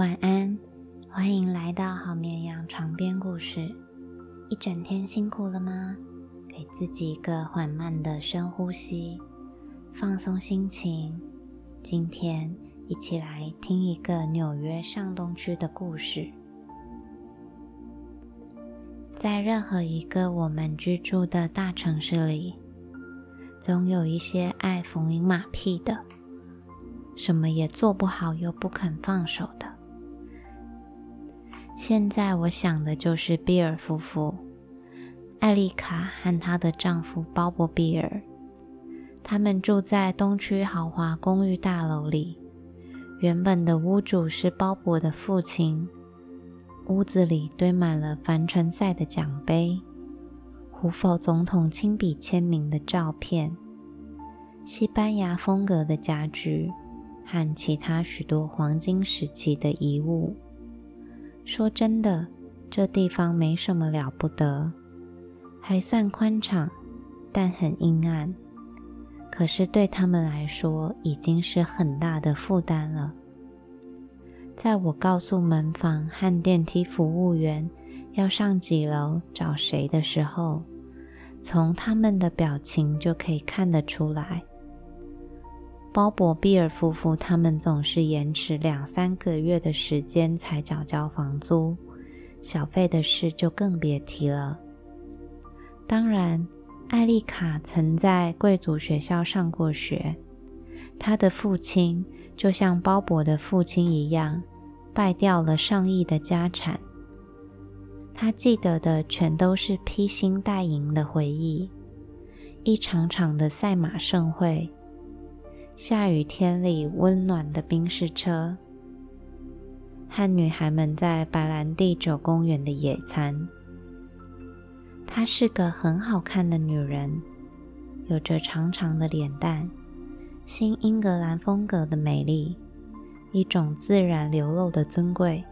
晚安，欢迎来到好绵羊床边故事。一整天辛苦了吗？给自己一个缓慢的深呼吸，放松心情。今天一起来听一个纽约上东区的故事。在任何一个我们居住的大城市里，总有一些爱逢迎马屁的，什么也做不好又不肯放手。现在我想的就是比尔夫妇，艾丽卡和她的丈夫鲍勃·比尔。他们住在东区豪华公寓大楼里，原本的屋主是鲍勃的父亲。屋子里堆满了帆船赛的奖杯、胡佛总统亲笔签名的照片、西班牙风格的家具和其他许多黄金时期的遗物。说真的，这地方没什么了不得，还算宽敞，但很阴暗。可是对他们来说，已经是很大的负担了。在我告诉门房和电梯服务员要上几楼找谁的时候，从他们的表情就可以看得出来。鲍勃·比尔夫妇他们总是延迟两三个月的时间才缴交房租，小费的事就更别提了。当然，艾丽卡曾在贵族学校上过学，她的父亲就像鲍勃的父亲一样，败掉了上亿的家产。他记得的全都是披星戴银的回忆，一场场的赛马盛会。下雨天里温暖的冰室车，和女孩们在白兰地酒公园的野餐。她是个很好看的女人，有着长长的脸蛋，新英格兰风格的美丽，一种自然流露的尊贵。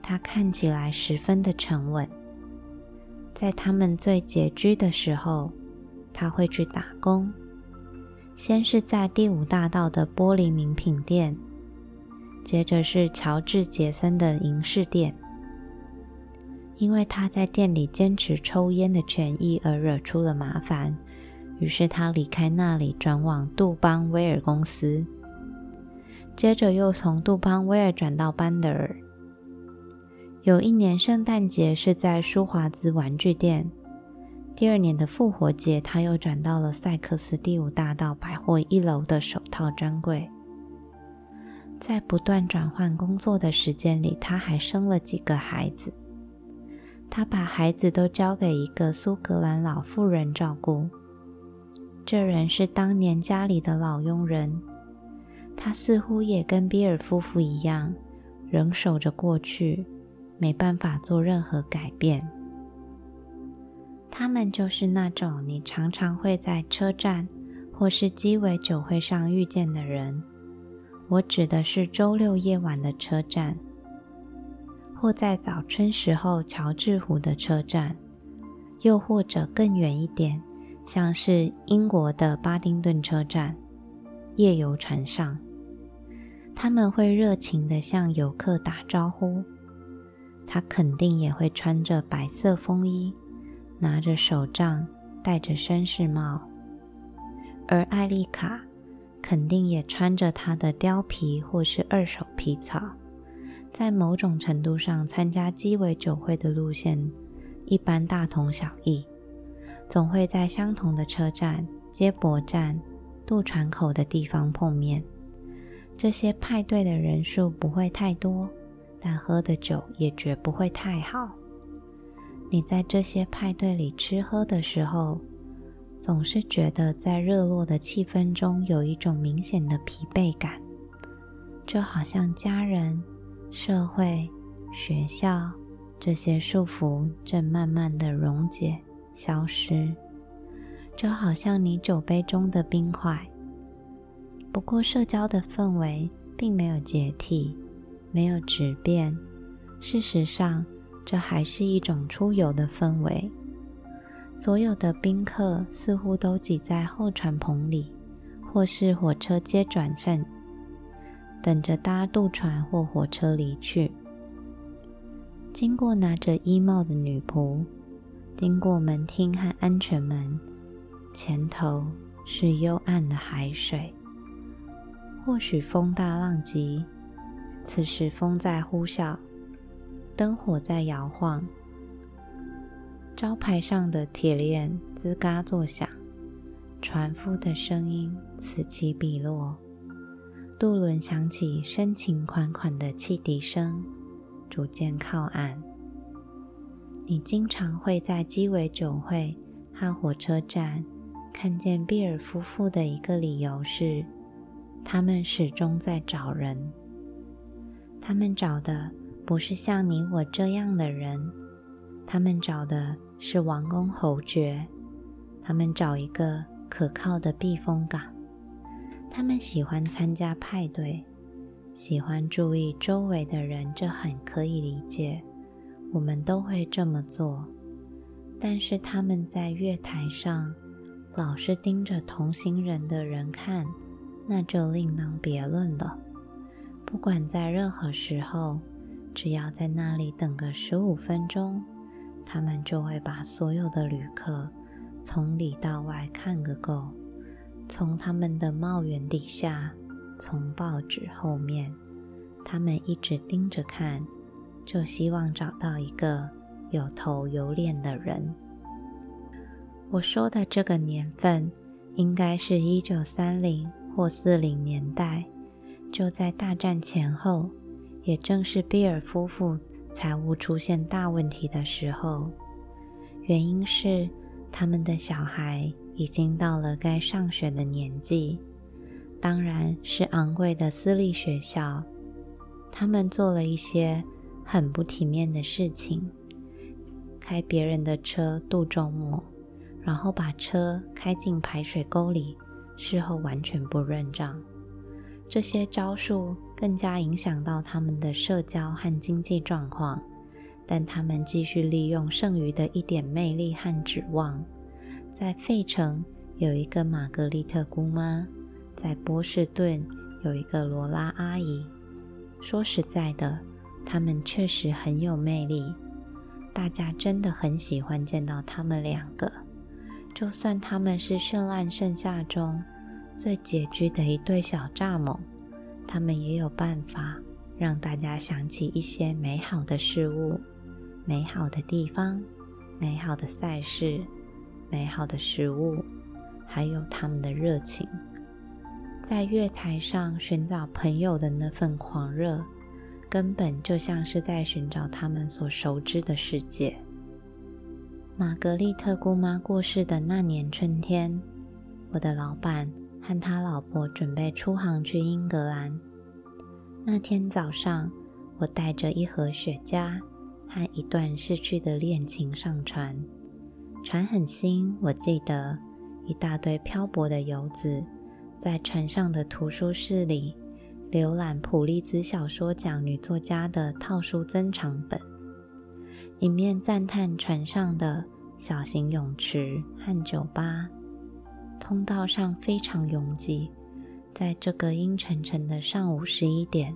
她看起来十分的沉稳。在他们最拮据的时候，她会去打工。先是在第五大道的玻璃名品店，接着是乔治·杰森的银饰店。因为他在店里坚持抽烟的权益而惹出了麻烦，于是他离开那里，转往杜邦威尔公司。接着又从杜邦威尔转到班德尔。有一年圣诞节是在舒华兹玩具店。第二年的复活节，他又转到了塞克斯第五大道百货一楼的手套专柜。在不断转换工作的时间里，他还生了几个孩子。他把孩子都交给一个苏格兰老妇人照顾。这人是当年家里的老佣人。他似乎也跟比尔夫妇一样，仍守着过去，没办法做任何改变。他们就是那种你常常会在车站或是鸡尾酒会上遇见的人。我指的是周六夜晚的车站，或在早春时候乔治湖的车站，又或者更远一点，像是英国的巴丁顿车站。夜游船上，他们会热情地向游客打招呼。他肯定也会穿着白色风衣。拿着手杖，戴着绅士帽，而艾丽卡肯定也穿着她的貂皮或是二手皮草。在某种程度上，参加鸡尾酒会的路线一般大同小异，总会在相同的车站、接驳站、渡船口的地方碰面。这些派对的人数不会太多，但喝的酒也绝不会太好。你在这些派对里吃喝的时候，总是觉得在热络的气氛中有一种明显的疲惫感，就好像家人、社会、学校这些束缚正慢慢的溶解、消失，就好像你酒杯中的冰块。不过，社交的氛围并没有解体，没有质变。事实上。这还是一种出游的氛围。所有的宾客似乎都挤在候船棚里，或是火车接转站。等着搭渡船或火车离去。经过拿着衣帽的女仆，经过门厅和安全门，前头是幽暗的海水。或许风大浪急，此时风在呼啸，灯火在摇晃，招牌上的铁链吱嘎作响。船夫的声音此起彼落，渡轮响起深情款款的汽笛声，逐渐靠岸。你经常会在鸡尾酒会和火车站看见比尔夫妇的一个理由是，他们始终在找人。他们找的不是像你我这样的人，他们找的是王公侯爵，他们找一个。可靠的避风港。他们喜欢参加派对，喜欢注意周围的人，这很可以理解。我们都会这么做。但是他们在月台上老是盯着同行人的人看，那就另当别论了。不管在任何时候，只要在那里等个十五分钟，他们就会把所有的旅客。从里到外看个够，从他们的帽檐底下，从报纸后面，他们一直盯着看，就希望找到一个有头有脸的人。我说的这个年份，应该是一九三零或四零年代，就在大战前后，也正是比尔夫妇财务出现大问题的时候。原因是。他们的小孩已经到了该上学的年纪，当然是昂贵的私立学校。他们做了一些很不体面的事情，开别人的车度周末，然后把车开进排水沟里，事后完全不认账。这些招数更加影响到他们的社交和经济状况。但他们继续利用剩余的一点魅力和指望，在费城有一个玛格丽特姑妈，在波士顿有一个罗拉阿姨。说实在的，他们确实很有魅力，大家真的很喜欢见到他们两个。就算他们是绚烂盛夏中最拮据的一对小蚱蜢，他们也有办法让大家想起一些美好的事物。美好的地方，美好的赛事，美好的食物，还有他们的热情，在月台上寻找朋友的那份狂热，根本就像是在寻找他们所熟知的世界。玛格丽特姑妈过世的那年春天，我的老板和他老婆准备出航去英格兰。那天早上，我带着一盒雪茄。和一段逝去的恋情上船，船很新，我记得一大堆漂泊的游子在船上的图书室里浏览普利兹小说奖女作家的套书珍藏本，一面赞叹船上的小型泳池和酒吧，通道上非常拥挤，在这个阴沉沉的上午十一点。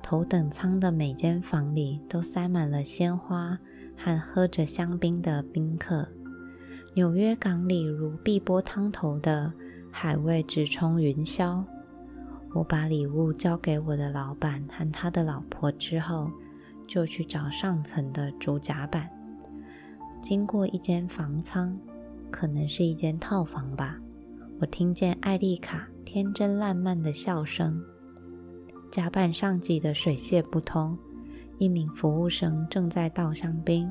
头等舱的每间房里都塞满了鲜花和喝着香槟的宾客。纽约港里如碧波汤头的海味直冲云霄。我把礼物交给我的老板和他的老婆之后，就去找上层的主甲板。经过一间房舱，可能是一间套房吧，我听见艾丽卡天真烂漫的笑声。甲板上挤得水泄不通，一名服务生正在倒香槟。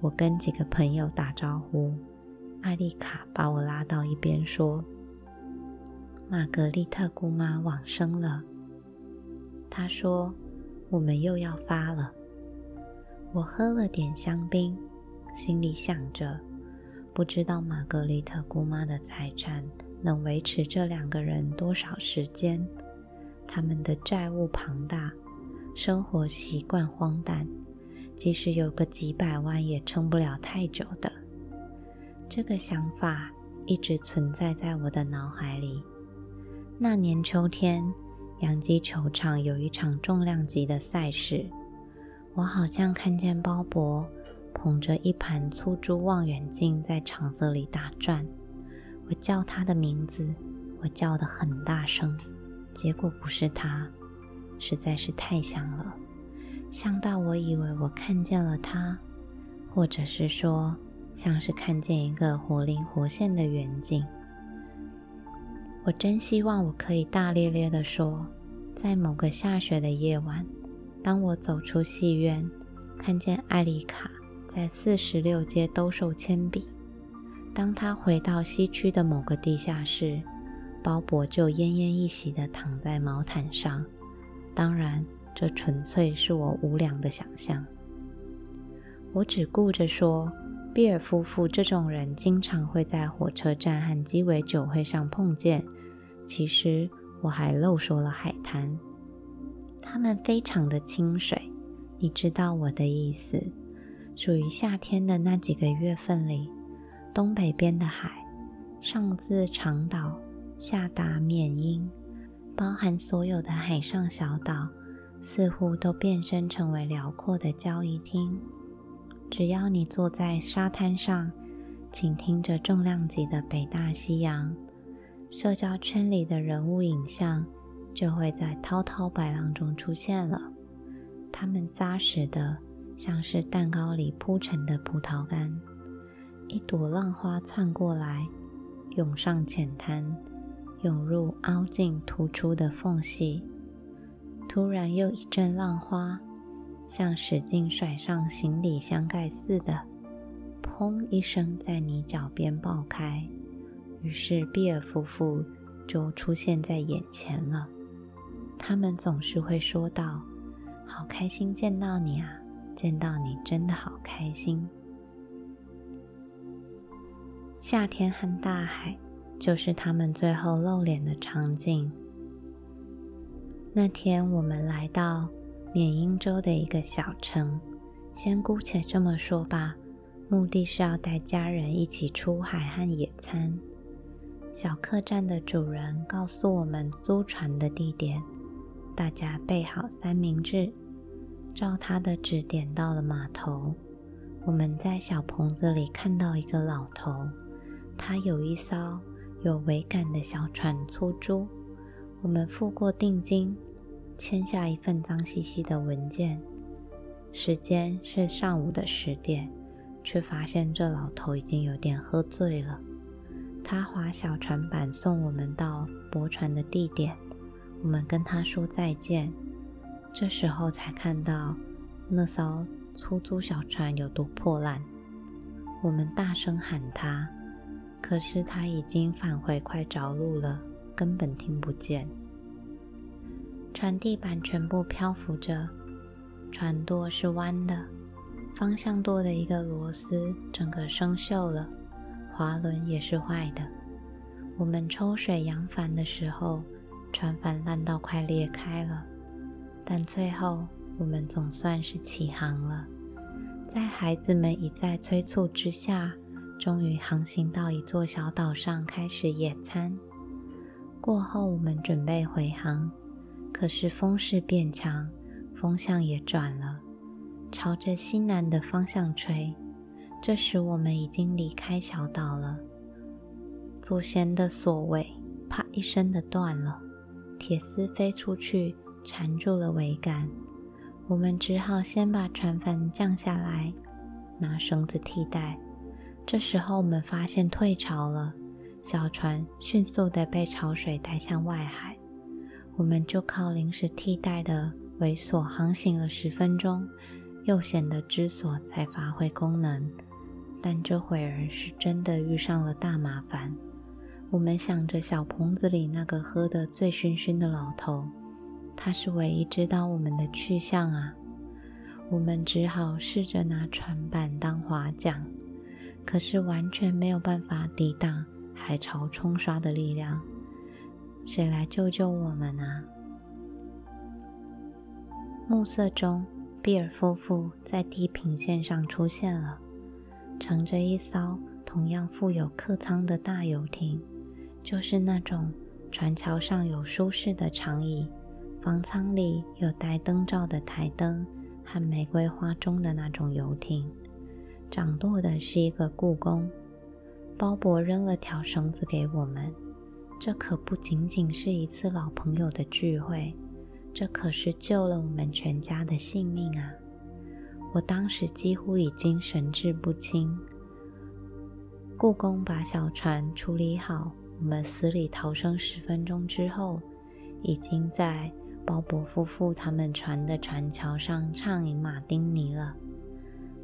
我跟几个朋友打招呼，艾丽卡把我拉到一边说：“玛格丽特姑妈往生了。”她说：“我们又要发了。”我喝了点香槟，心里想着：不知道玛格丽特姑妈的财产能维持这两个人多少时间。他们的债务庞大，生活习惯荒诞，即使有个几百万也撑不了太久的。这个想法一直存在在我的脑海里。那年秋天，洋基球场有一场重量级的赛事，我好像看见鲍勃捧着一盘粗珠望远镜在场子里打转。我叫他的名字，我叫得很大声，结果不是他，实在是太响了，响到我以为我看见了他，或者是说，像是看见一个活灵活现的远景。我真希望我可以大咧咧地说，在某个下雪的夜晚，当我走出戏院，看见艾丽卡在四十六街兜售铅笔。当他回到西区的某个地下室，鲍勃就奄奄一息地躺在毛毯上。当然，这纯粹是我无良的想象。我只顾着说，比尔夫妇这种人经常会在火车站和鸡尾酒会上碰见。其实，我还漏说了海滩。他们非常的清水，你知道我的意思。属于夏天的那几个月份里。东北边的海，上自长岛，下达缅因，包含所有的海上小岛，似乎都变身成为辽阔的交易厅。只要你坐在沙滩上，请听着重量级的北大西洋，社交圈里的人物影像就会在滔滔白浪中出现了。他们扎实的，像是蛋糕里铺成的葡萄干。一朵浪花窜过来，涌上浅滩，涌入凹进突出的缝隙。突然又一阵浪花，像使劲甩上行李箱盖似的，砰一声在你脚边爆开。于是比尔夫妇就出现在眼前了。他们总是会说道：“好开心见到你啊，见到你真的好开心。”夏天和大海，就是他们最后露脸的场景。那天我们来到缅因州的一个小城，先姑且这么说吧，目的是要带家人一起出海和野餐。小客栈的主人告诉我们租船的地点，大家备好三明治，照他的指点到了码头。我们在小棚子里看到一个老头。他有一艘有桅杆的小船出租，我们付过定金，签下一份脏兮兮的文件。时间是上午的十点，却发现这老头已经有点喝醉了。他划小船板送我们到泊船的地点，我们跟他说再见。这时候才看到那艘出租小船有多破烂，我们大声喊他。可是他已经返回快着陆了，根本听不见。船地板全部漂浮着，船舵是弯的，方向舵的一个螺丝整个生锈了，滑轮也是坏的。我们抽水扬帆的时候，船帆烂到快裂开了，但最后我们总算是起航了。在孩子们一再催促之下。终于航行到一座小岛上，开始野餐。过后，我们准备回航，可是风势变强，风向也转了，朝着西南的方向吹。这时，我们已经离开小岛了。左舷的锁尾啪一声的断了，铁丝飞出去，缠住了桅杆。我们只好先把船帆降下来，拿绳子替代。这时候，我们发现退潮了，小船迅速地被潮水带向外海。我们就靠临时替代的尾锁航行了十分钟，又显得支锁才发挥功能。但这会儿是真的遇上了大麻烦。我们想着小棚子里那个喝得醉醺醺的老头，他是唯一知道我们的去向啊。我们只好试着拿船板当划桨。可是完全没有办法抵挡海潮冲刷的力量，谁来救救我们啊？暮色中，比尔夫妇在地平线上出现了，乘着一艘同样富有客舱的大游艇，就是那种船桥上有舒适的长椅，房舱里有带灯罩的台灯和玫瑰花中的那种游艇。掌舵的是一个故宫。鲍勃扔了条绳子给我们。这可不仅仅是一次老朋友的聚会，这可是救了我们全家的性命啊！我当时几乎已经神志不清。故宫把小船处理好，我们死里逃生十分钟之后，已经在鲍勃夫妇他们船的船桥上畅饮马丁尼了。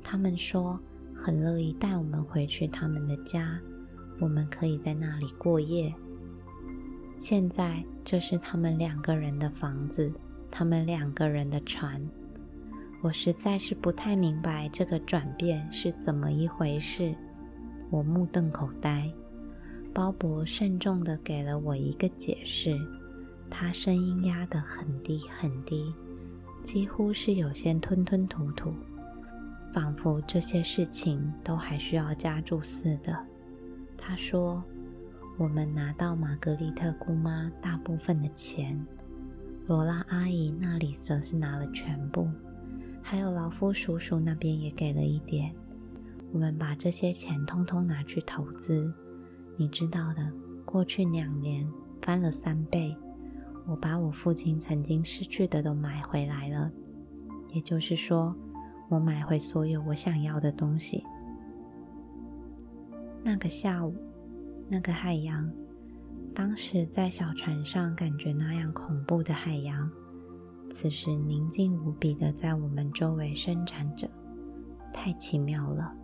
他们说很乐意带我们回去他们的家，我们可以在那里过夜。现在这是他们两个人的房子，他们两个人的船。我实在是不太明白这个转变是怎么一回事。我目瞪口呆。鲍勃慎重地给了我一个解释，他声音压得很低很低，几乎是有些吞吞吐吐，仿佛这些事情都还需要加注似的。他说。我们拿到玛格丽特姑妈大部分的钱，罗拉阿姨那里则是拿了全部，还有劳夫叔叔那边也给了一点。我们把这些钱通通拿去投资，你知道的，过去两年翻了三倍。我把我父亲曾经失去的都买回来了，也就是说，我买回所有我想要的东西。那个下午。那个海洋，当时在小船上感觉那样恐怖的海洋，此时宁静无比的在我们周围伸展着，太奇妙了。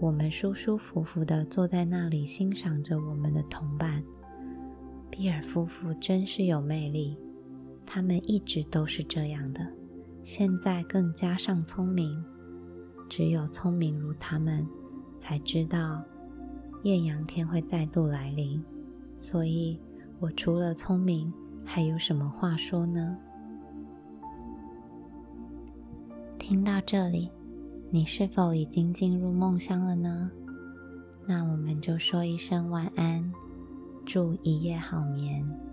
我们舒舒服服的坐在那里欣赏着我们的同伴。比尔夫妇真是有魅力，他们一直都是这样的，现在更加上聪明。只有聪明如他们，才知道。艳阳天会再度来临，所以我除了聪明，还有什么话说呢？听到这里，你是否已经进入梦乡了呢？那我们就说一声晚安，祝一夜好眠。